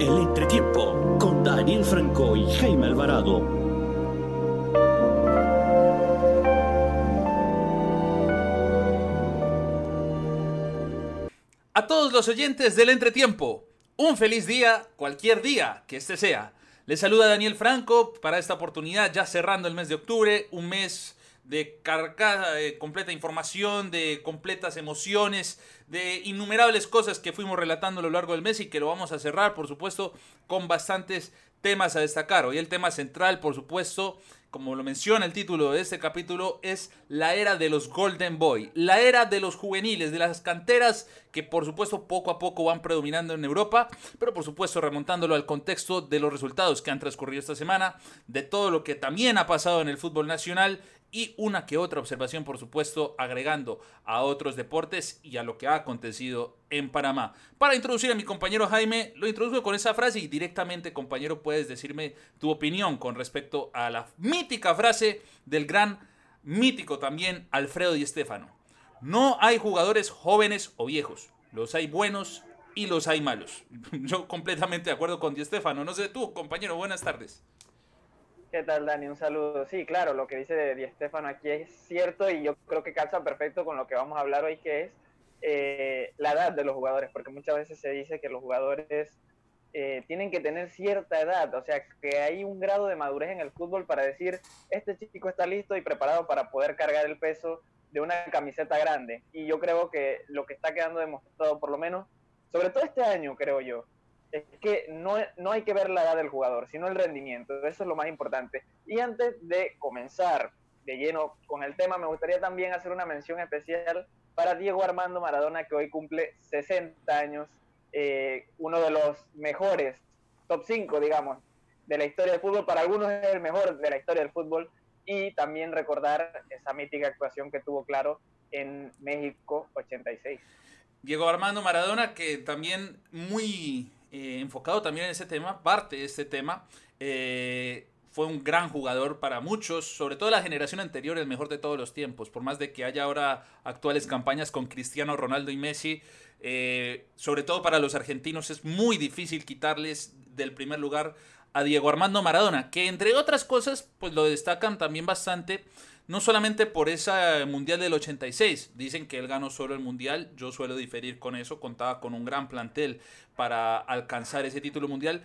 El entretiempo con Daniel Franco y Jaime Alvarado. A todos los oyentes del entretiempo, un feliz día, cualquier día que este sea. Les saluda Daniel Franco para esta oportunidad, ya cerrando el mes de octubre, un mes de cargada de completa información, de completas emociones, de innumerables cosas que fuimos relatando a lo largo del mes y que lo vamos a cerrar, por supuesto, con bastantes temas a destacar. Hoy el tema central, por supuesto, como lo menciona el título de este capítulo, es la era de los Golden Boy, la era de los juveniles, de las canteras que por supuesto poco a poco van predominando en Europa, pero por supuesto remontándolo al contexto de los resultados que han transcurrido esta semana, de todo lo que también ha pasado en el fútbol nacional y una que otra observación, por supuesto, agregando a otros deportes y a lo que ha acontecido en Panamá. Para introducir a mi compañero Jaime, lo introduzco con esa frase y directamente, compañero, puedes decirme tu opinión con respecto a la mítica frase del gran mítico también Alfredo Di Stéfano. No hay jugadores jóvenes o viejos, los hay buenos y los hay malos. Yo completamente de acuerdo con Di Stéfano. No sé tú, compañero, buenas tardes. ¿Qué tal, Dani? Un saludo. Sí, claro, lo que dice Di Stefano aquí es cierto y yo creo que calza perfecto con lo que vamos a hablar hoy, que es eh, la edad de los jugadores, porque muchas veces se dice que los jugadores eh, tienen que tener cierta edad, o sea, que hay un grado de madurez en el fútbol para decir, este chico está listo y preparado para poder cargar el peso de una camiseta grande. Y yo creo que lo que está quedando demostrado, por lo menos, sobre todo este año, creo yo, es que no, no hay que ver la edad del jugador, sino el rendimiento. Eso es lo más importante. Y antes de comenzar de lleno con el tema, me gustaría también hacer una mención especial para Diego Armando Maradona, que hoy cumple 60 años, eh, uno de los mejores, top 5, digamos, de la historia del fútbol. Para algunos es el mejor de la historia del fútbol. Y también recordar esa mítica actuación que tuvo, claro, en México 86. Diego Armando Maradona, que también muy eh, enfocado también en ese tema, parte de este tema. Eh, fue un gran jugador para muchos, sobre todo la generación anterior, el mejor de todos los tiempos. Por más de que haya ahora actuales campañas con Cristiano Ronaldo y Messi, eh, sobre todo para los argentinos es muy difícil quitarles del primer lugar a Diego Armando Maradona, que entre otras cosas, pues lo destacan también bastante no solamente por esa Mundial del 86, dicen que él ganó solo el Mundial, yo suelo diferir con eso, contaba con un gran plantel para alcanzar ese título mundial,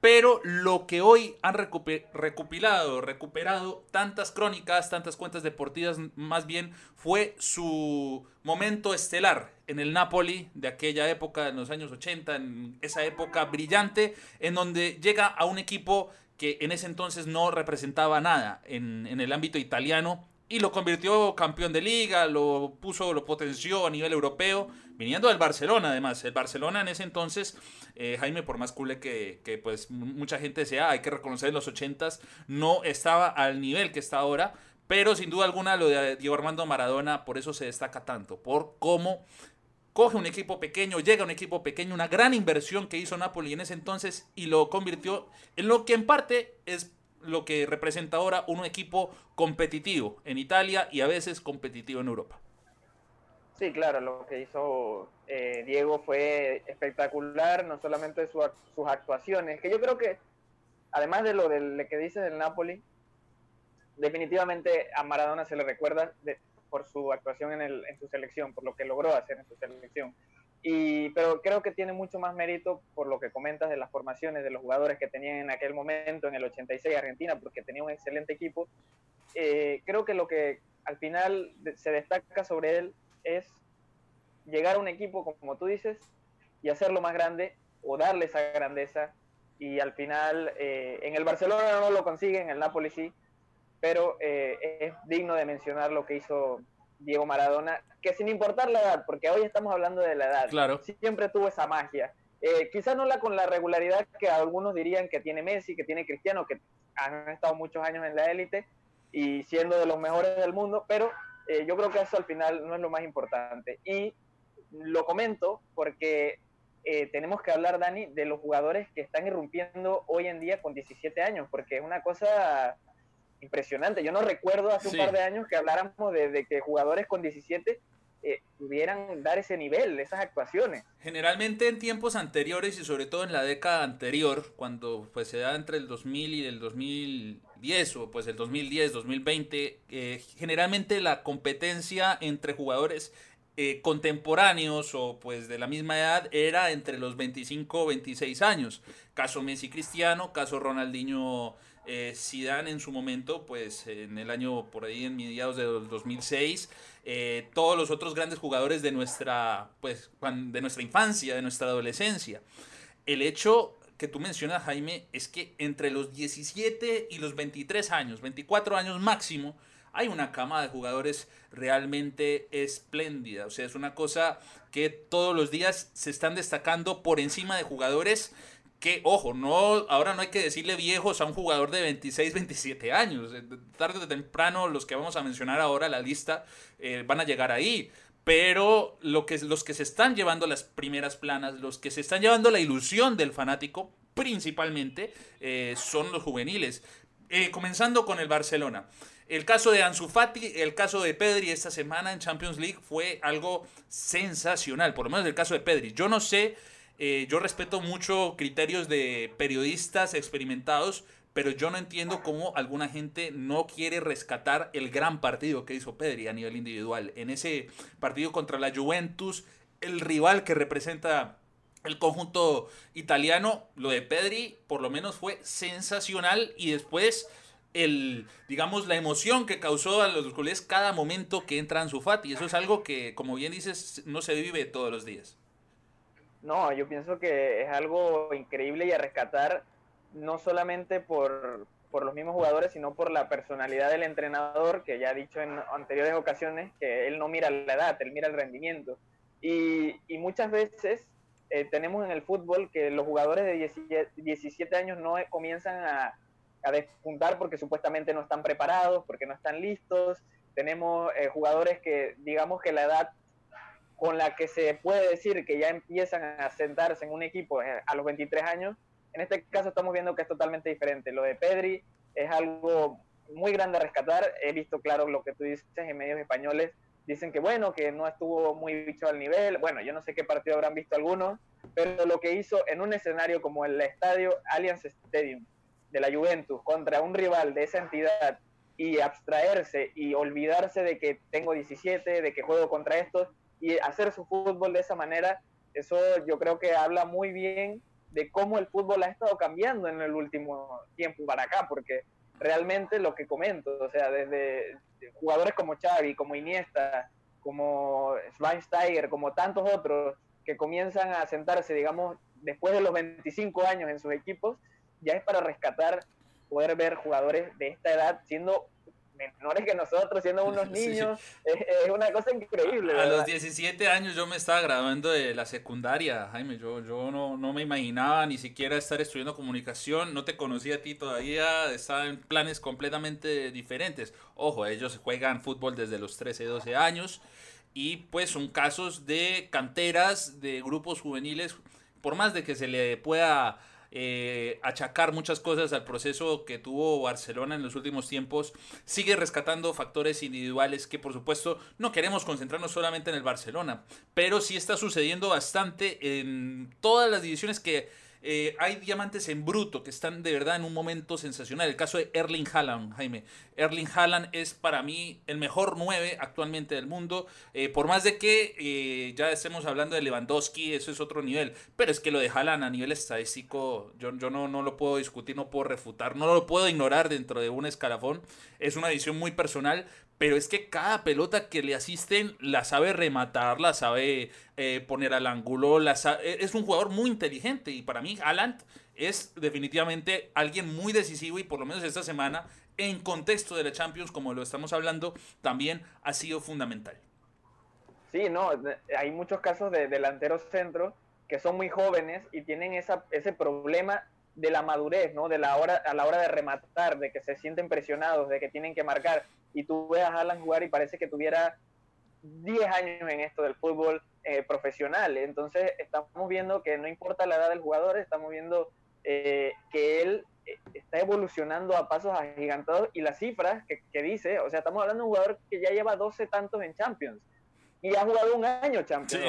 pero lo que hoy han recopilado, recuperado tantas crónicas, tantas cuentas deportivas, más bien fue su momento estelar en el Napoli de aquella época, en los años 80, en esa época brillante, en donde llega a un equipo que en ese entonces no representaba nada en, el ámbito italiano y lo convirtió campeón de liga, lo puso, lo potenció a nivel europeo, viniendo del Barcelona además. El Barcelona en ese entonces, eh, Jaime, por más cool que, que, pues mucha gente sea, hay que reconocer en los ochentas, no estaba al nivel que está ahora, pero sin duda alguna lo de Diego Armando Maradona por eso se destaca tanto, por cómo coge un equipo pequeño, llega a un equipo pequeño, una gran inversión que hizo Napoli en ese entonces y lo convirtió en lo que en parte es lo que representa ahora un equipo competitivo en Italia y a veces competitivo en Europa. Sí, claro, lo que hizo eh, Diego fue espectacular, no solamente sus actuaciones, que yo creo que además de lo que dice del Napoli, definitivamente a Maradona se le recuerda de, por su actuación en, el, en su selección, por lo que logró hacer en su selección. Y, pero creo que tiene mucho más mérito por lo que comentas de las formaciones de los jugadores que tenían en aquel momento, en el 86 Argentina, porque tenía un excelente equipo. Eh, creo que lo que al final se destaca sobre él es llegar a un equipo, como tú dices, y hacerlo más grande o darle esa grandeza. Y al final, eh, en el Barcelona no lo consigue, en el Napoli sí, pero eh, es digno de mencionar lo que hizo Diego Maradona, que sin importar la edad, porque hoy estamos hablando de la edad, claro. siempre tuvo esa magia. Eh, quizás no la con la regularidad que algunos dirían que tiene Messi, que tiene Cristiano, que han estado muchos años en la élite y siendo de los mejores del mundo, pero eh, yo creo que eso al final no es lo más importante. Y lo comento porque tenemos que hablar, Dani, de los jugadores que están irrumpiendo hoy en día con 17 años, porque es una cosa impresionante. Yo no recuerdo hace un par de años que habláramos de, que jugadores con 17 eh, eh, pudieran dar ese nivel, esas actuaciones. Generalmente en tiempos anteriores y sobre todo en la década anterior, cuando pues se da entre el 2000 y el 2010 o pues el 2010, 2020, eh, generalmente la competencia entre jugadores eh, contemporáneos o pues de la misma edad era entre los 25 o 26 años. Caso Messi Cristiano, caso Ronaldinho eh, en su momento, pues en el año por ahí en mediados del 2006, eh, todos los otros grandes jugadores de nuestra pues de nuestra infancia, de nuestra adolescencia. El hecho que tú mencionas, Jaime, es que entre los 17 y los 23 años, 24 años máximo, hay una cama de jugadores realmente espléndida. O sea, es una cosa que todos los días se están destacando por encima de jugadores que, ojo, no, ahora no hay que decirle viejos a un jugador de 26, 27 años. Eh, tarde o temprano, los que vamos a mencionar ahora, la lista, eh, van a llegar ahí. Pero lo que, los que se están llevando las primeras planas, los que se están llevando la ilusión del fanático, principalmente, eh, son los juveniles. comenzando con el Barcelona. El caso de Ansu Fati, el caso de Pedri esta semana en Champions League fue algo sensacional, por lo menos el caso de Pedri. Yo no sé, eh, yo respeto mucho criterios de periodistas experimentados, pero yo no entiendo cómo alguna gente no quiere rescatar el gran partido que hizo Pedri a nivel individual. En ese partido contra la Juventus, el rival que representa el conjunto italiano, lo de Pedri por lo menos fue sensacional y después el, digamos, la emoción que causó a los culés cada momento que entra en su Fati. Eso es algo que, como bien dices, no se vive todos los días. No, yo pienso que es algo increíble y a rescatar, no solamente por, por los mismos jugadores, sino por la personalidad del entrenador, que ya ha dicho en anteriores ocasiones que él no mira la edad, él mira el rendimiento. Y, y muchas veces eh, tenemos en el fútbol que los jugadores de 17 años no comienzan a, a despuntar porque supuestamente no están preparados, porque no están listos. Tenemos eh, jugadores que, digamos que la edad con la que se puede decir que ya empiezan a sentarse en un equipo eh, a los 23 años, en este caso estamos viendo que es totalmente diferente. Lo de Pedri es algo muy grande a rescatar. He visto claro lo que tú dices en medios españoles. Dicen que bueno, que no estuvo muy bicho al nivel. Bueno, yo no sé qué partido habrán visto algunos, pero lo que hizo en un escenario como el estadio Allianz Stadium, de la Juventus contra un rival de esa entidad y abstraerse y olvidarse de que tengo 17, de que juego contra estos y hacer su fútbol de esa manera, eso yo creo que habla muy bien de cómo el fútbol ha estado cambiando en el último tiempo para acá, porque realmente lo que comento, o sea, desde jugadores como Xavi, como Iniesta, como Schweinsteiger, como tantos otros que comienzan a sentarse, digamos, después de los 25 años en sus equipos, ya es para rescatar, poder ver jugadores de esta edad siendo menores que nosotros, siendo unos niños, es, una cosa increíble. A los 17 años yo me estaba graduando de la secundaria, Jaime, yo, yo no, no me imaginaba ni siquiera estar estudiando comunicación, no te conocía a ti todavía, estaba en planes completamente diferentes. Ojo, ellos juegan fútbol desde los 13, 12 años. Y pues son casos de canteras, de grupos juveniles, por más de que se le pueda eh, achacar muchas cosas al proceso que tuvo Barcelona en los últimos tiempos, sigue rescatando factores individuales que por supuesto no queremos concentrarnos solamente en el Barcelona, pero sí está sucediendo bastante en todas las divisiones que eh, hay diamantes en bruto que están de verdad en un momento sensacional. El caso de Erling Haaland, Jaime. Erling Haaland es para mí el mejor 9 actualmente del mundo. Eh, por más de que eh, ya estemos hablando de Lewandowski, eso es otro nivel. Pero es que lo de Haaland a nivel estadístico, yo, yo no, no lo puedo discutir, no puedo refutar, no lo puedo ignorar dentro de un escalafón. Es una edición muy personal, pero es que cada pelota que le asisten la sabe rematar, la sabe eh, poner al ángulo, la e, es un jugador muy inteligente y para mí Haaland es definitivamente alguien muy decisivo y por lo menos esta semana en contexto de la Champions, como lo estamos hablando, también ha sido fundamental. Sí, no, hay muchos casos de delanteros centros que son muy jóvenes y tienen esa, ese problema de la madurez, ¿no? De la hora, a la hora de rematar, de que se sienten presionados, de que tienen que marcar. Y tú ves a Haaland jugar y parece que tuviera 10 años en esto del fútbol eh, profesional. Entonces estamos viendo que no importa la edad del jugador, estamos viendo eh, que él eh, está evolucionando a pasos agigantados y las cifras que, que, dice, o sea, estamos hablando de un jugador que ya lleva 12 tantos en Champions. y ha jugado un año Champions.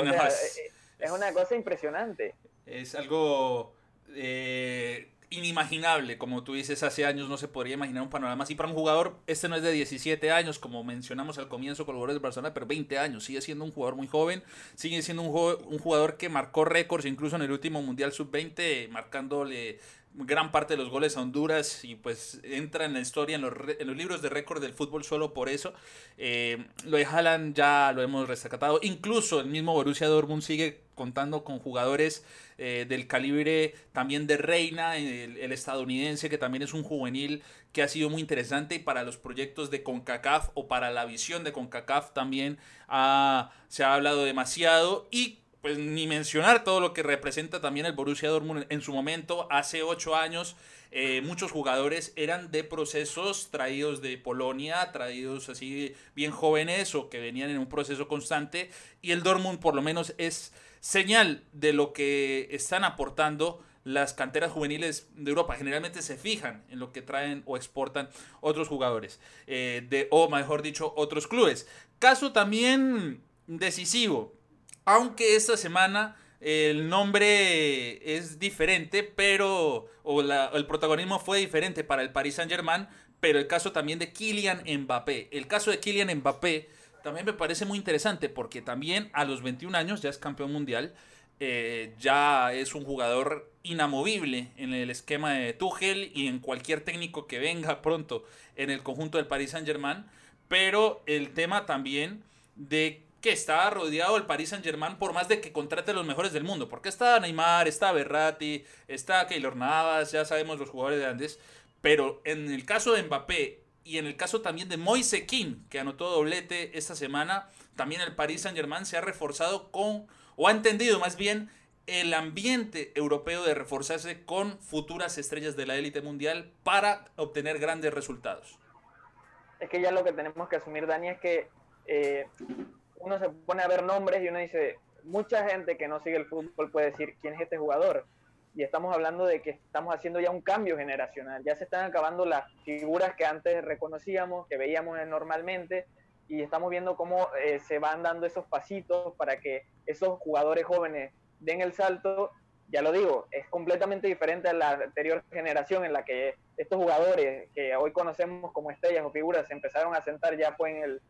es, una cosa impresionante. Es algo eh, inimaginable, como tú dices, hace años no se podría imaginar un panorama así para un jugador, este no es de 17 años, como mencionamos al comienzo con los jugadores de Barcelona, pero 20 años, sigue siendo un jugador muy joven, sigue siendo un, jugador que marcó récords incluso en el último Mundial Sub-20, marcándole gran parte de los goles a Honduras y pues entra en la historia, en los, los libros de récord del fútbol solo por eso. Eh, lo de Haaland ya lo hemos rescatado. Incluso el mismo Borussia Dortmund sigue contando con jugadores eh, del calibre también de Reina, el, estadounidense, que también es un juvenil que ha sido muy interesante y para los proyectos de CONCACAF o para la visión de CONCACAF también se ha hablado demasiado y pues ni mencionar todo lo que representa también el Borussia Dortmund en su momento, hace ocho años. Eh, muchos jugadores eran de procesos traídos de Polonia, traídos así bien jóvenes o que venían en un proceso constante. Y el Dortmund por lo menos es señal de lo que están aportando las canteras juveniles de Europa. Generalmente se fijan en lo que traen o exportan otros jugadores, eh, de, o mejor dicho, otros clubes. Caso también decisivo, aunque esta semana el nombre es diferente, pero o el protagonismo fue diferente para el Paris Saint-Germain, pero el caso también de Kylian Mbappé. El caso de Kylian Mbappé también me parece muy interesante porque también a los 21 años ya es campeón mundial, eh, ya es un jugador inamovible en el esquema de Tuchel y en cualquier técnico que venga pronto en el conjunto del Paris Saint-Germain, pero el tema también de que está rodeado el Paris Saint Germain por más de que contrate a los mejores del mundo. Porque está Neymar, está Berratti, está Keylor Navas, ya sabemos los jugadores de antes. Pero en el caso de Mbappé y en el caso también de Moise King, que anotó doblete esta semana, también el Paris Saint Germain se ha reforzado con, o ha entendido más bien, el ambiente europeo de reforzarse con futuras estrellas de la élite mundial para obtener grandes resultados. Es que ya lo que tenemos que asumir, Dani, es que eh, uno se pone a ver nombres y uno dice, mucha gente que no sigue el fútbol puede decir, ¿quién es este jugador? Y estamos hablando de que estamos haciendo ya un cambio generacional, ya se están acabando las figuras que antes reconocíamos, que veíamos normalmente, y estamos viendo cómo eh, se van dando esos pasitos para que esos jugadores jóvenes den el salto. Ya lo digo, es completamente diferente a la anterior generación en la que estos jugadores que hoy conocemos como estrellas o figuras se empezaron a sentar ya fue en el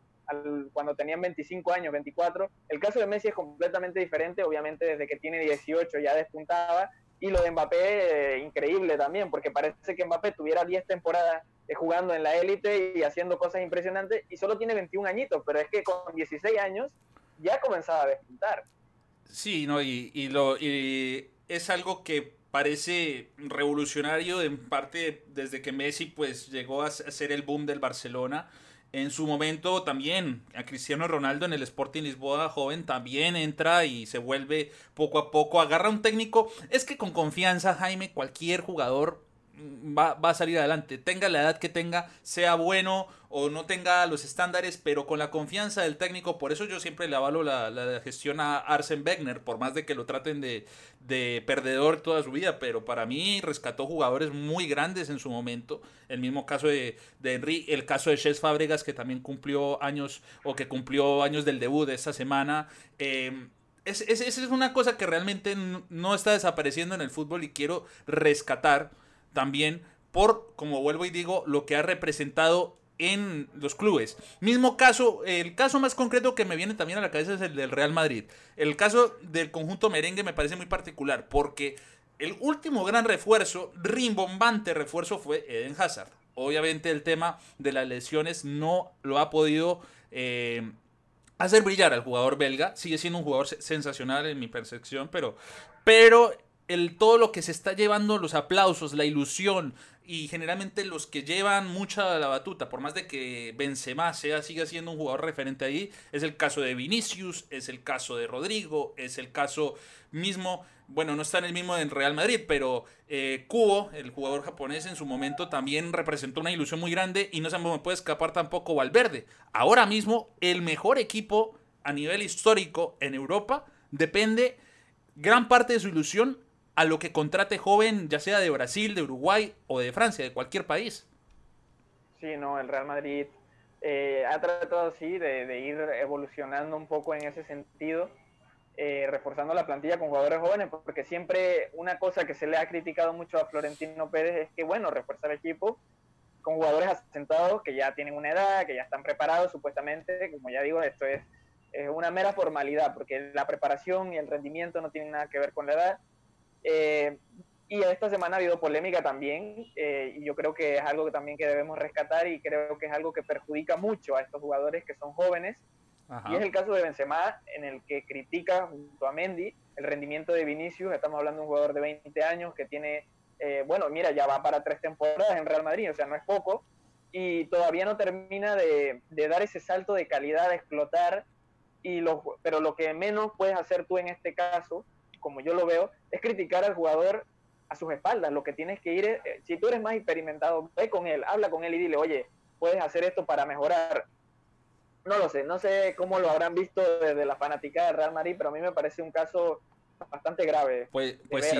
cuando tenían 25 años, 24. El caso de Messi es completamente diferente, obviamente desde que tiene 18 ya despuntaba. Y lo de Mbappé, eh, increíble también, porque parece que Mbappé tuviera 10 temporadas eh, jugando en la élite y haciendo cosas impresionantes y solo tiene 21 añitos, pero es que con 16 años ya comenzaba a despuntar. Sí, no, y, lo, y es algo que parece revolucionario en parte desde que Messi pues llegó a ser el boom del Barcelona en su momento también a Cristiano Ronaldo en el Sporting Lisboa joven también entra y se vuelve poco a poco, agarra un técnico. Es que con confianza, Jaime, cualquier jugador va, va, a salir adelante. Tenga la edad que tenga, sea bueno o no tenga los estándares, pero con la confianza del técnico. Por eso yo siempre le avalo la, la gestión a Arsen Wenger, por más de que lo traten de, de, perdedor toda su vida. Pero para mí rescató jugadores muy grandes en su momento. El mismo caso de, de Henry, el caso de Ches Fábregas, que también cumplió años o que cumplió años del debut de esta semana. Eh, esa es, es, una cosa que realmente no está desapareciendo en el fútbol y quiero rescatar también por, como vuelvo y digo, lo que ha representado en los clubes. Mismo caso, el caso más concreto que me viene también a la cabeza es el del Real Madrid. El caso del conjunto merengue me parece muy particular porque el último gran refuerzo, rimbombante refuerzo, fue Eden Hazard. Obviamente el tema de las lesiones no lo ha podido eh, hacer brillar al jugador belga. Sigue siendo un jugador sensacional en mi percepción, pero, pero el, todo lo que se está llevando, los aplausos, la ilusión y generalmente los que llevan mucha la batuta, por más de que Benzema sea, siga siendo un jugador referente ahí, es el caso de Vinicius, es el caso de Rodrigo, es el caso mismo, bueno, no está en el mismo en Real Madrid, pero eh, Kubo, el jugador japonés en su momento también representó una ilusión muy grande y no se me puede escapar tampoco Valverde. Ahora mismo el mejor equipo a nivel histórico en Europa depende gran parte de su ilusión a lo que contrate joven, ya sea de Brasil, de Uruguay o de Francia, de cualquier país. Sí, no, el Real Madrid eh, ha tratado, sí, de, ir evolucionando un poco en ese sentido, eh, reforzando la plantilla con jugadores jóvenes, porque siempre una cosa que se le ha criticado mucho a Florentino Pérez es que, bueno, refuerza el equipo con jugadores asentados que ya tienen una edad, que ya están preparados supuestamente, como ya digo, esto es, es una mera formalidad, porque la preparación y el rendimiento no tienen nada que ver con la edad. Eh, y esta semana ha habido polémica también, eh, y yo creo que es algo que también que debemos rescatar y creo que es algo que perjudica mucho a estos jugadores que son jóvenes. Y es el caso de Benzema, en el que critica junto a Mendy el rendimiento de Vinicius. Estamos hablando de un jugador de 20 años que tiene, eh, bueno, mira, ya va para tres temporadas en Real Madrid, o sea, no es poco, y todavía no termina de, de dar ese salto de calidad, de explotar. Y lo, pero lo que menos puedes hacer tú en este caso, como yo lo veo, es criticar al jugador a sus espaldas. Lo que tienes que ir es, eh, si tú eres más experimentado, ve con él, habla con él y dile, oye, puedes hacer esto para mejorar. No lo sé, no sé cómo lo habrán visto desde la fanática de Real Madrid, pero a mí me parece un caso bastante grave. Pues, pues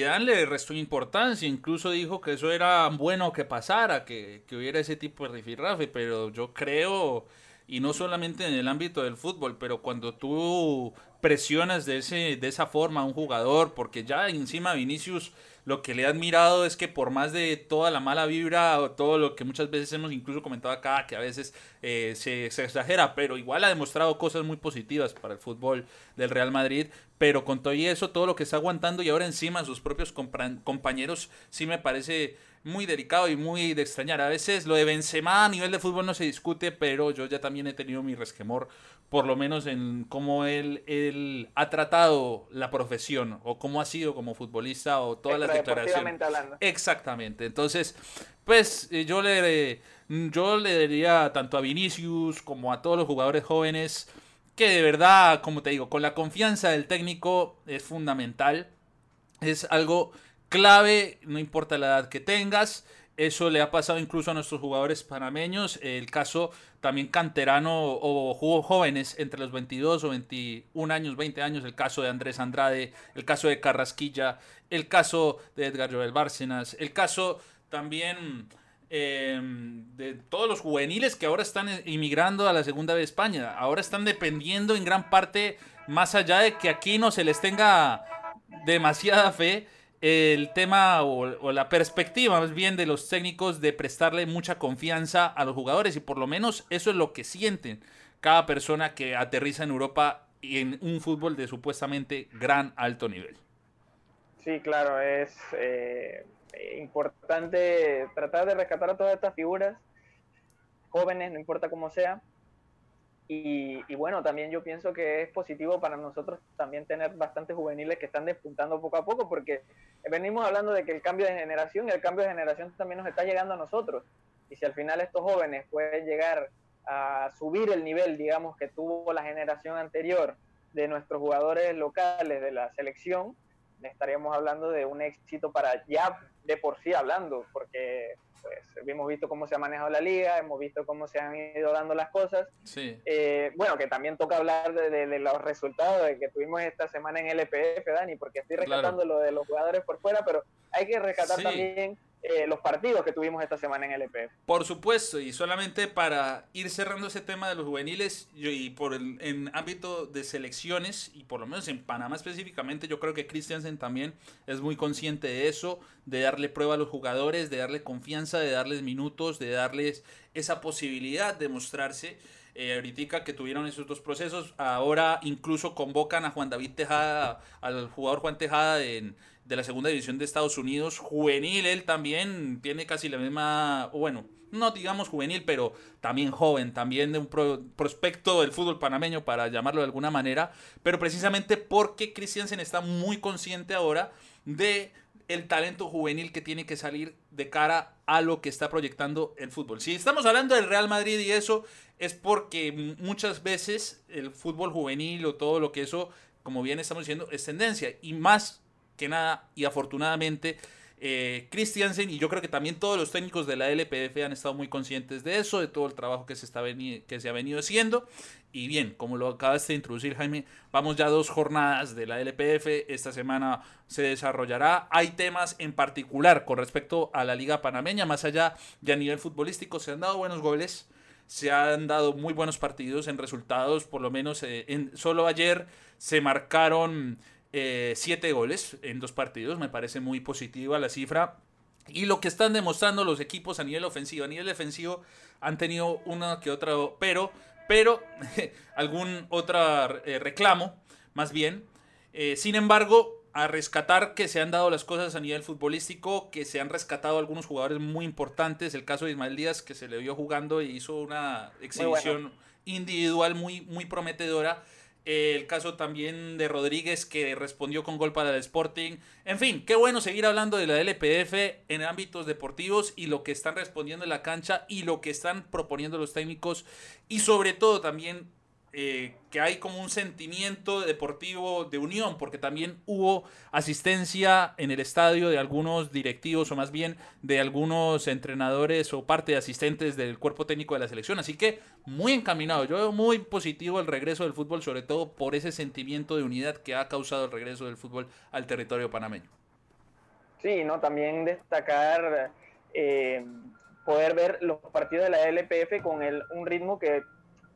Dan le restó importancia, incluso dijo que eso era bueno que pasara, que, que hubiera ese tipo de rifirrafe, pero yo creo, y no solamente en el ámbito del fútbol, pero cuando tú presionas de, ese, de esa forma a un jugador, porque ya encima Vinicius lo que le he admirado es que por más de toda la mala vibra o todo lo que muchas veces hemos incluso comentado acá, que a veces eh, se, exagera, pero igual ha demostrado cosas muy positivas para el fútbol del Real Madrid, pero con todo y eso, todo lo que está aguantando y ahora encima sus propios compañeros, sí me parece muy delicado y muy de extrañar. A veces lo de Benzema a nivel de fútbol no se discute, pero yo ya también he tenido mi resquemor, por lo menos en cómo él, él ha tratado la profesión o cómo ha sido como futbolista o todas las declaraciones. Exactamente. Entonces, pues eh, yo le, yo le diría tanto a Vinicius como a todos los jugadores jóvenes que de verdad, como te digo, con la confianza del técnico es fundamental. Es algo clave, no importa la edad que tengas. Eso le ha pasado incluso a nuestros jugadores panameños. El caso también canterano o jóvenes entre los 22 o 21 años, 20 años. El caso de Andrés Andrade, el caso de Carrasquilla, el caso de Edgar Joel Bárcenas, el caso también em, de todos los juveniles que ahora están inmigrando a la segunda de España. Ahora están dependiendo en gran parte, más allá de que aquí no se les tenga demasiada fe el tema o, la perspectiva más bien de los técnicos de prestarle mucha confianza a los jugadores y por lo menos eso es lo que sienten cada persona que aterriza en Europa y en un fútbol de supuestamente gran alto nivel. Sí, claro, es eh, importante tratar de rescatar a todas estas figuras jóvenes, no importa cómo sea, y, bueno, también yo pienso que es positivo para nosotros también tener bastantes juveniles que están despuntando poco a poco, porque venimos hablando de que el cambio de generación y el cambio de generación también nos está llegando a nosotros. Y si al final estos jóvenes pueden llegar a subir el nivel, digamos, que tuvo la generación anterior de nuestros jugadores locales de la selección, estaríamos hablando de un éxito para ya de por sí hablando, porque pues hemos visto cómo se ha manejado la liga, hemos visto cómo se han ido dando las cosas. Sí. Eh, bueno, que también toca hablar de, los resultados de que tuvimos esta semana en LPF, Dani, porque estoy rescatando lo de los jugadores por fuera, pero hay que rescatar también eh, los partidos que tuvimos esta semana en el EP. Por supuesto, y solamente para ir cerrando ese tema de los juveniles, y por el en ámbito de selecciones, y por lo menos en Panamá específicamente, yo creo que Christiansen también es muy consciente de eso, de darle prueba a los jugadores, de darle confianza, de darles minutos, de darles esa posibilidad de mostrarse. Eh, ahorita que tuvieron esos dos procesos, ahora incluso convocan a Juan David Tejada, al jugador Juan Tejada en de la segunda división de Estados Unidos, juvenil, él también tiene casi la misma, bueno, no digamos juvenil, pero también joven, también de un prospecto del fútbol panameño, para llamarlo de alguna manera, pero precisamente porque Christiansen está muy consciente ahora de el talento juvenil que tiene que salir de cara a lo que está proyectando el fútbol. Si estamos hablando del Real Madrid y eso, es porque muchas veces el fútbol juvenil o todo lo que eso, como bien estamos diciendo, es tendencia. Y más que nada y afortunadamente eh, Christiansen y yo creo que también todos los técnicos de la LPF han estado muy conscientes de eso, de todo el trabajo que se, está que se ha venido haciendo. Y bien, como lo acabas de introducir Jaime, vamos ya dos jornadas de la LPF. Esta semana se desarrollará. Hay temas en particular con respecto a la liga panameña, más allá de a nivel futbolístico. Se han dado buenos goles, se han dado muy buenos partidos en resultados, por lo menos eh, en, solo ayer se marcaron eh, siete goles en dos partidos, me parece muy positiva la cifra. Y lo que están demostrando los equipos a nivel ofensivo, a nivel defensivo han tenido una que otra, pero, pero algún otro eh, reclamo, más bien. sin embargo, a rescatar que se han dado las cosas a nivel futbolístico, que se han rescatado algunos jugadores muy importantes. El caso de Ismael Díaz, que se le vio jugando y hizo una exhibición individual muy, muy prometedora. El caso también de Rodríguez, que respondió con gol para el Sporting. En fin, qué bueno seguir hablando de la LPF en ámbitos deportivos y lo que están respondiendo en la cancha y lo que están proponiendo los técnicos. Y sobre todo también eh, que hay como un sentimiento deportivo de unión, porque también hubo asistencia en el estadio de algunos directivos o más bien de algunos entrenadores o parte de asistentes del cuerpo técnico de la selección. Así que muy encaminado. Yo veo muy positivo el regreso del fútbol, sobre todo por ese sentimiento de unidad que ha causado el regreso del fútbol al territorio panameño. Sí, no, también destacar eh, poder ver los partidos de la LPF con un ritmo que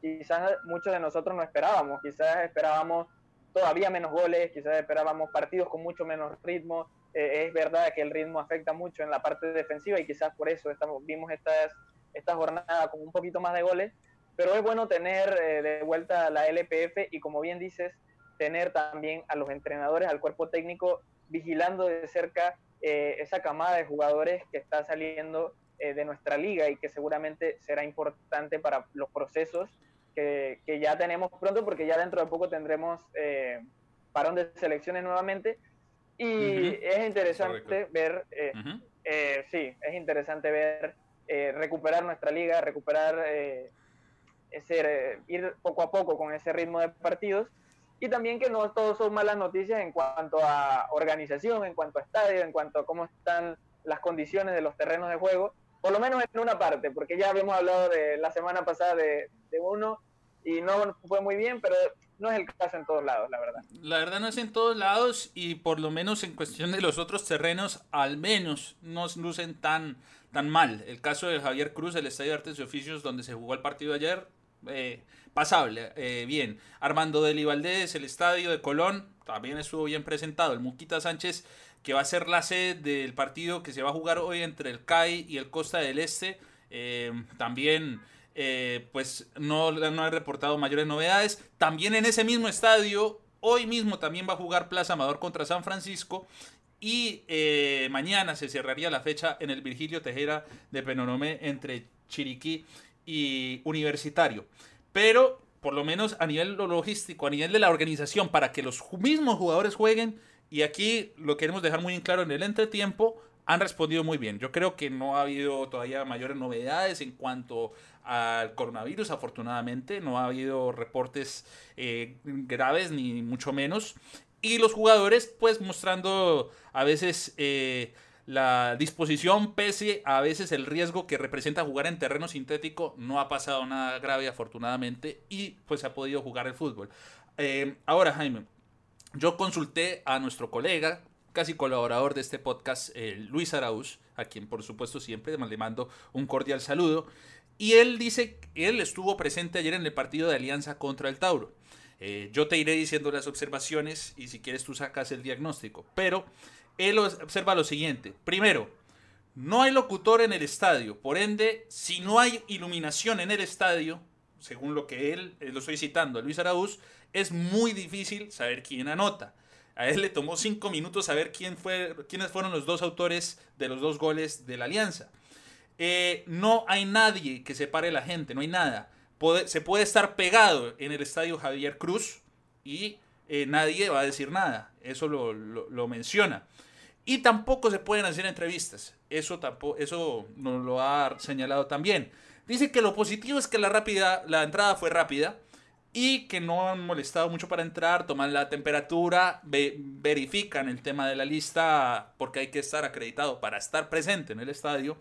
quizás muchos de nosotros no esperábamos, quizás esperábamos todavía menos goles, quizás esperábamos partidos con mucho menos ritmo. Eh, es verdad que el ritmo afecta mucho en la parte defensiva y quizás por eso estamos, vimos estas, esta jornada con un poquito más de goles, pero es bueno tener eh, de vuelta la LPF y como bien dices, tener también a los entrenadores, al cuerpo técnico vigilando de cerca eh, esa camada de jugadores que está saliendo de nuestra liga y que seguramente será importante para los procesos que, ya tenemos pronto, porque ya dentro de poco tendremos eh, parón de selecciones nuevamente. Y es interesante ver, eh, eh, sí, es interesante ver recuperar nuestra liga, recuperar ese, ir poco a poco con ese ritmo de partidos. Y también que no todos son malas noticias en cuanto a organización, en cuanto a estadio, en cuanto a cómo están las condiciones de los terrenos de juego por lo menos en una parte, porque ya habíamos hablado de la semana pasada de, uno y no fue muy bien, pero no es el caso en todos lados, la verdad. La verdad no es en todos lados y por lo menos en cuestión de los otros terrenos, al menos no lucen tan, tan mal. El caso de Javier Cruz, el Estadio de Artes y Oficios, donde se jugó el partido ayer, eh, pasable, eh, bien. Armando del Valdés, el Estadio de Colón, también estuvo bien presentado. El Muquita Sánchez que va a ser la sede del partido que se va a jugar hoy entre el CAI y el Costa del Este. Eh, también, eh, pues no, no he reportado mayores novedades. También en ese mismo estadio, hoy mismo también va a jugar Plaza Amador contra San Francisco. Y eh, mañana se cerraría la fecha en el Virgilio Tejera de Penonomé entre Chiriquí y Universitario. Pero por lo menos a nivel logístico, a nivel de la organización, para que los mismos jugadores jueguen, y aquí lo queremos dejar muy en claro en el entretiempo, han respondido muy bien. Yo creo que no ha habido todavía mayores novedades en cuanto al coronavirus, afortunadamente. No ha habido reportes eh, graves, ni mucho menos. Y los jugadores, pues mostrando a veces eh, la disposición, pese a veces el riesgo que representa jugar en terreno sintético. No ha pasado nada grave, afortunadamente. Y pues ha podido jugar el fútbol. Eh, ahora, Jaime, yo consulté a nuestro colega, casi colaborador de este podcast, Luis Arauz, a quien por supuesto siempre le mando un cordial saludo, y él dice que él estuvo presente ayer en el partido de Alianza contra el Tauro. Eh, yo te iré diciendo las observaciones y si quieres tú sacas el diagnóstico, pero él observa lo siguiente. Primero, no hay locutor en el estadio, por ende, si no hay iluminación en el estadio, según lo que él, eh, lo estoy citando, Luis Araúz, es muy difícil saber quién anota. A él le tomó cinco minutos saber quién fue, quiénes fueron los dos autores de los dos goles de la Alianza. Eh, no hay nadie que separe la gente, no hay nada. se puede estar pegado en el estadio Javier Cruz y eh, nadie va a decir nada. Eso lo, menciona. Y tampoco se pueden hacer entrevistas. Eso, tampoco, eso nos lo ha señalado también. Dice que lo positivo es que la, rápida, la entrada fue rápida y que no han molestado mucho para entrar, toman la temperatura, verifican el tema de la lista porque hay que estar acreditado para estar presente en el estadio.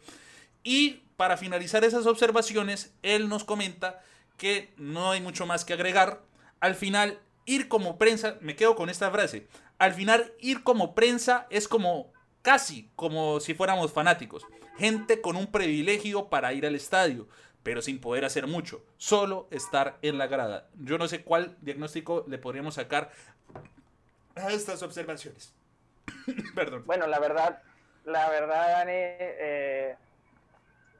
Y para finalizar esas observaciones, él nos comenta que no hay mucho más que agregar. Al final, ir como prensa, me quedo con esta frase, al final ir como prensa es como casi como si fuéramos fanáticos, gente con un privilegio para ir al estadio pero sin poder hacer mucho, solo estar en la grada. Yo no sé cuál diagnóstico le podríamos sacar a estas observaciones. Perdón. Bueno, la verdad, la verdad, Dani, eh,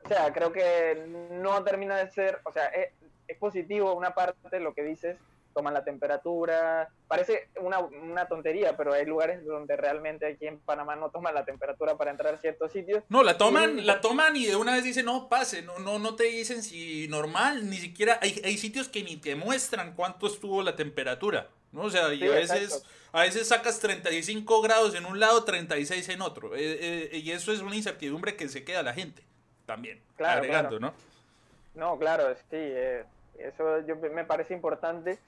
o sea, creo que no termina de ser, o sea, es, es positivo una parte lo que dices, toman la temperatura. Parece una, una, tontería, pero hay lugares donde realmente aquí en Panamá no toman la temperatura para entrar a ciertos sitios. No, la toman, y, la toman y de una vez dicen, no, pase, no, no, no te dicen si normal, ni siquiera hay, hay sitios que ni te muestran cuánto estuvo la temperatura. ¿no? O sea, y sí, a veces, a veces sacas 35 grados en un lado, 36 en otro. Eh, eh, y eso es una incertidumbre que se queda la gente también. Claro, agregando, claro. ¿no? No, claro, sí. Eh, eso yo, me parece importante.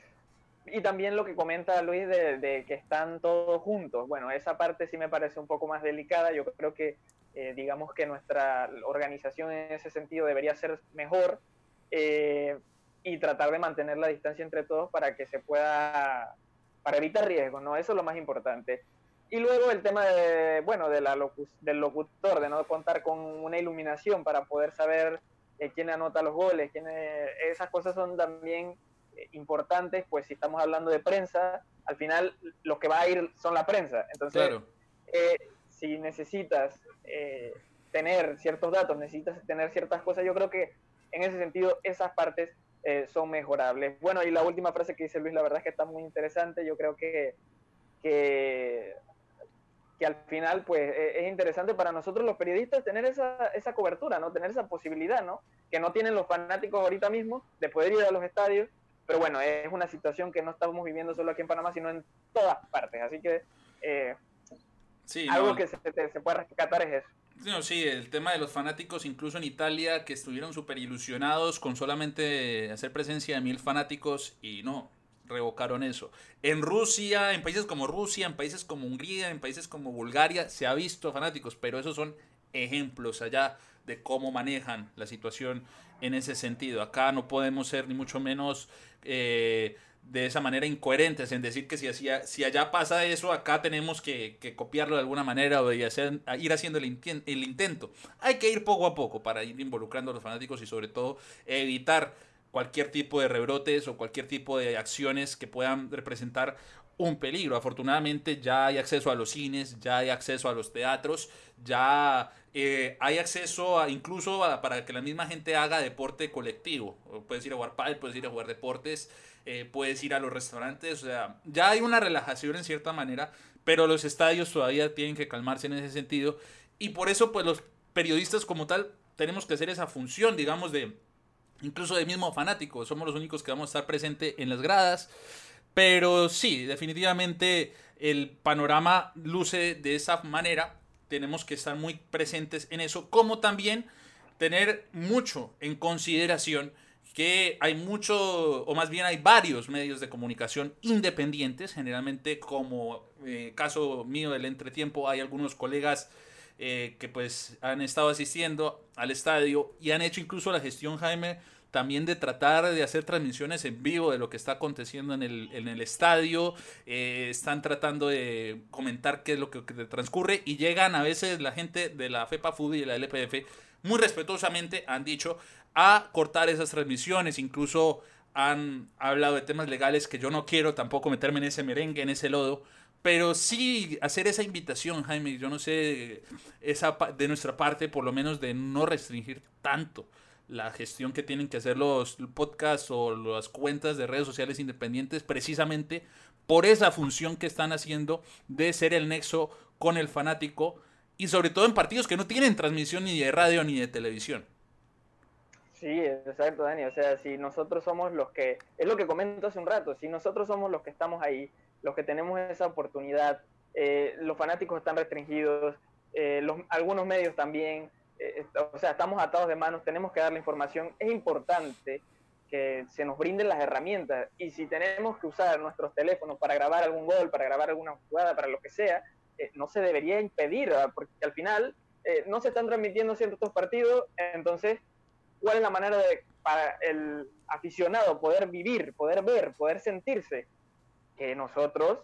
Y también lo que comenta Luis de, de, que están todos juntos. Bueno, esa parte sí me parece un poco más delicada. Yo creo que, eh, digamos que nuestra organización en ese sentido debería ser mejor eh, y tratar de mantener la distancia entre todos para que se pueda, para evitar riesgos, ¿no? Eso es lo más importante. Y luego el tema de, bueno, de la locu del locutor, de no contar con una iluminación para poder saber eh, quién anota los goles, quién, esas cosas son también importantes, pues si estamos hablando de prensa, al final los que va a ir son la prensa. Entonces, claro. eh, si necesitas eh, tener ciertos datos, necesitas tener ciertas cosas, yo creo que en ese sentido esas partes eh, son mejorables. Bueno, y la última frase que dice Luis, la verdad es que está muy interesante, yo creo que, que, que al final pues es interesante para nosotros los periodistas tener esa, esa cobertura, ¿no? Tener esa posibilidad, ¿no? Que no tienen los fanáticos ahorita mismo de poder ir a los estadios pero bueno, es una situación que no estamos viviendo solo aquí en Panamá, sino en todas partes. Así que eh, sí, algo no. que se, se, puede rescatar es eso. No, sí, el tema de los fanáticos, incluso en Italia, que estuvieron súper ilusionados con solamente hacer presencia de mil fanáticos y no, revocaron eso. En Rusia, en países como Rusia, en países como Hungría, en países como Bulgaria, se ha visto fanáticos, pero esos son ejemplos allá de cómo manejan la situación en ese sentido. Acá no podemos ser ni mucho menos eh, de esa manera incoherentes en decir que si, hacía, si allá pasa eso, acá tenemos que, copiarlo de alguna manera o ir haciendo el, el intento. Hay que ir poco a poco para ir involucrando a los fanáticos y sobre todo evitar cualquier tipo de rebrotes o cualquier tipo de acciones que puedan representar un peligro. Afortunadamente ya hay acceso a los cines, ya hay acceso a los teatros, ya eh, hay acceso a, incluso para que la misma gente haga deporte colectivo. Puedes ir a jugar pádel, puedes ir a jugar deportes, eh, puedes ir a los restaurantes. O sea, ya hay una relajación en cierta manera, pero los estadios todavía tienen que calmarse en ese sentido. Y por eso, pues los periodistas como tal tenemos que hacer esa función, digamos, de incluso de mismo fanático. Somos los únicos que vamos a estar presentes en las gradas. Pero sí, definitivamente el panorama luce de esa manera. Tenemos que estar muy presentes en eso, como también tener mucho en consideración que hay mucho, o más bien hay varios medios de comunicación independientes, generalmente como eh, caso mío del entretiempo, hay algunos colegas eh, que pues han estado asistiendo al estadio y han hecho incluso la gestión, Jaime, también de tratar de hacer transmisiones en vivo de lo que está aconteciendo en el, en el estadio, eh, están tratando de comentar qué es lo que, transcurre y llegan a veces la gente de la FEPA Food y de la LPF muy respetuosamente han dicho a cortar esas transmisiones, incluso han hablado de temas legales que yo no quiero tampoco meterme en ese merengue, en ese lodo, pero sí hacer esa invitación, Jaime, yo no sé, esa de nuestra parte, por lo menos de no restringir tanto la gestión que tienen que hacer los podcasts o las cuentas de redes sociales independientes precisamente por esa función que están haciendo de ser el nexo con el fanático y sobre todo en partidos que no tienen transmisión ni de radio ni de televisión. Sí, exacto, Dani. O sea, si nosotros somos los que, es lo que comento hace un rato, si nosotros somos los que estamos ahí, los que tenemos esa oportunidad, eh, los fanáticos están restringidos, eh, los, algunos medios también, eh, o sea, estamos atados de manos, tenemos que dar la información. Es importante que se nos brinden las herramientas y si tenemos que usar nuestros teléfonos para grabar algún gol, para grabar alguna jugada, para lo que sea, eh, no se debería impedir, ¿verdad? porque al final eh, no se están transmitiendo ciertos partidos, entonces, ¿cuál es la manera de para el aficionado poder vivir, poder ver, poder sentirse? Que nosotros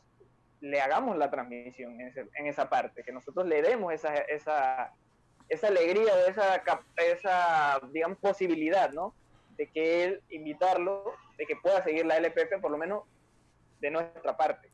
le hagamos la transmisión en, ese, en esa parte, que nosotros le demos esa, esa, esa alegría o esa, esa, digamos, posibilidad, ¿no? de que él invitarlo, de que pueda seguir la LPP, por lo menos de nuestra parte.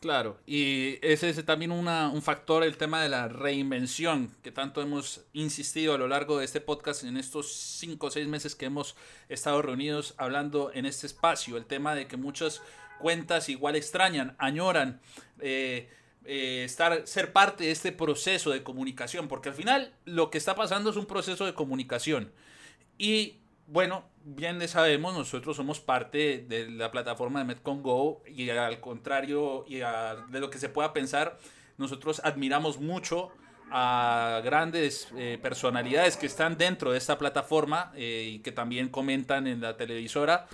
Claro, y ese es también una, un factor, el tema de la reinvención, que tanto hemos insistido a lo largo de este podcast en estos cinco o seis meses que hemos estado reunidos hablando en este espacio, el tema de que muchas cuentas igual extrañan, añoran eh, eh, estar, ser parte de este proceso de comunicación, porque al final lo que está pasando es un proceso de comunicación. Y bueno, bien sabemos, nosotros somos parte de la plataforma de Metcon Go y al contrario y de lo que se pueda pensar, nosotros admiramos mucho a grandes eh, personalidades que están dentro de esta plataforma eh, y que también comentan en la televisora.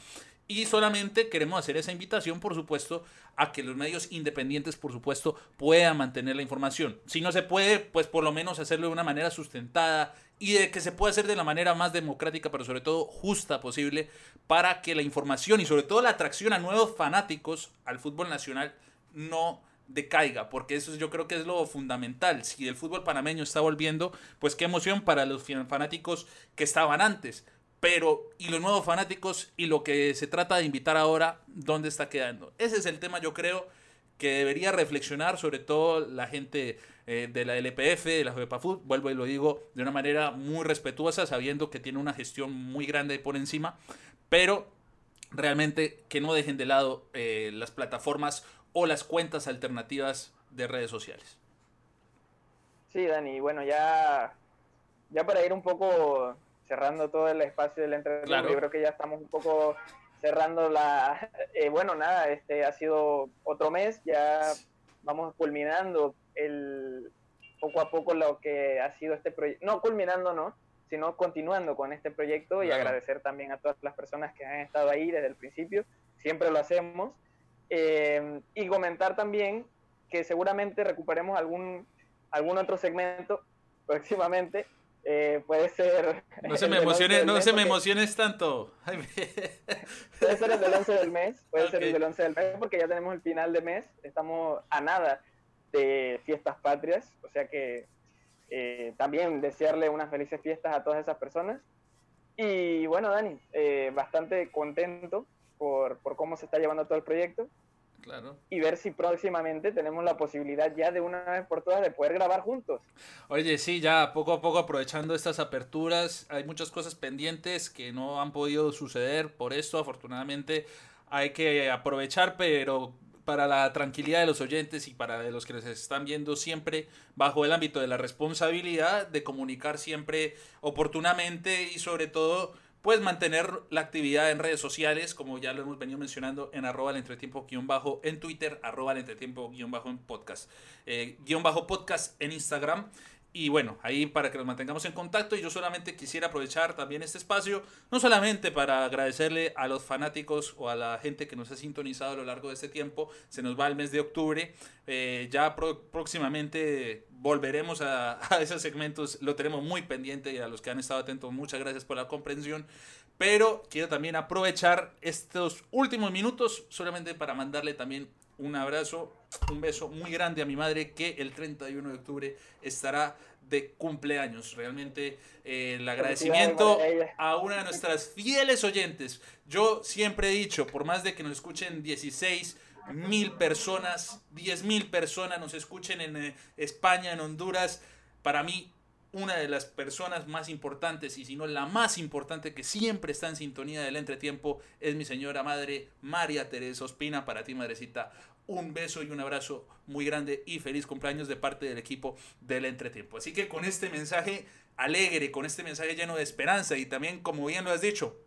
Y solamente queremos hacer esa invitación, por supuesto, a que los medios independientes, por supuesto, puedan mantener la información. Si no se puede, pues por lo menos hacerlo de una manera sustentada y de que se pueda hacer de la manera más democrática, pero sobre todo justa posible, para que la información y sobre todo la atracción a nuevos fanáticos al fútbol nacional no decaiga, porque eso yo creo que es lo fundamental. Si el fútbol panameño está volviendo, pues qué emoción para los fanáticos que estaban antes. Pero, y los nuevos fanáticos y lo que se trata de invitar ahora, ¿dónde está quedando? Ese es el tema, yo creo, que debería reflexionar sobre todo la gente eh, de la LPF, de la FEPAFUT, vuelvo y lo digo de una manera muy respetuosa, sabiendo que tiene una gestión muy grande por encima, pero realmente que no dejen de lado eh, las plataformas o las cuentas alternativas de redes sociales. Sí, Dani, bueno, ya, ya para ir un poco cerrando todo el espacio del entrenamiento, yo creo que ya estamos un poco cerrando la... Eh, bueno, nada, este ha sido otro mes, ya vamos culminando el poco a poco lo que ha sido este proyecto, no culminando, no, sino continuando con este proyecto y agradecer también a todas las personas que han estado ahí desde el principio, siempre lo hacemos, eh, y comentar también que seguramente recuperemos algún, algún otro segmento próximamente eh, puede ser. No se me emociones, no se me emociones tanto. puede ser el del 11 del mes, puede ser el del 11 del mes, porque ya tenemos el final de mes, estamos a nada de fiestas patrias, o sea que eh, también desearle unas felices fiestas a todas esas personas. Y bueno, Dani, eh, bastante contento por, por cómo se está llevando todo el proyecto. Y ver si próximamente tenemos la posibilidad ya de una vez por todas de poder grabar juntos. Oye, sí, ya poco a poco aprovechando estas aperturas, hay muchas cosas pendientes que no han podido suceder por esto, afortunadamente hay que aprovechar, pero para la tranquilidad de los oyentes y para los que les están viendo siempre bajo el ámbito de la responsabilidad de comunicar siempre oportunamente y sobre todo Puedes mantener la actividad en redes sociales, como ya lo hemos venido mencionando, en arroba entretiempo guion bajo en Twitter, arroba el entretiempo guion bajo en podcast, eh, guion bajo podcast en Instagram. Y bueno, ahí para que nos mantengamos en contacto y yo solamente quisiera aprovechar también este espacio, no solamente para agradecerle a los fanáticos o a la gente que nos ha sintonizado a lo largo de este tiempo, se nos va el mes de octubre, eh, ya próximamente volveremos a, a, esos segmentos, lo tenemos muy pendiente y a los que han estado atentos, muchas gracias por la comprensión. Pero quiero también aprovechar estos últimos minutos solamente para mandarle también un abrazo, un beso muy grande a mi madre que el 31 de octubre estará de cumpleaños. Realmente eh, el agradecimiento a una de nuestras fieles oyentes. Yo siempre he dicho, por más de que nos escuchen 16 mil personas, 10 mil personas nos escuchen en eh, España, en Honduras, para mí una de las personas más importantes, y si no la más importante que siempre está en sintonía del entretiempo, es mi señora madre María Teresa Ospina. Para ti, madrecita, un beso y un abrazo muy grande y feliz cumpleaños de parte del equipo del entretiempo. Así que con este mensaje alegre, con este mensaje lleno de esperanza y también, como bien lo has dicho,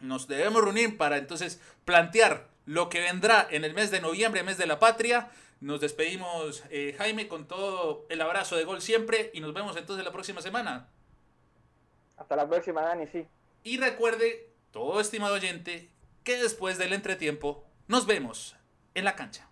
nos debemos reunir para entonces plantear lo que vendrá en el mes de noviembre, mes de la patria nos despedimos, eh, Jaime, con todo el abrazo de gol siempre y nos vemos entonces la próxima semana. Hasta la próxima, Dani, sí. Y recuerde, todo estimado oyente, que después del entretiempo nos vemos en la cancha.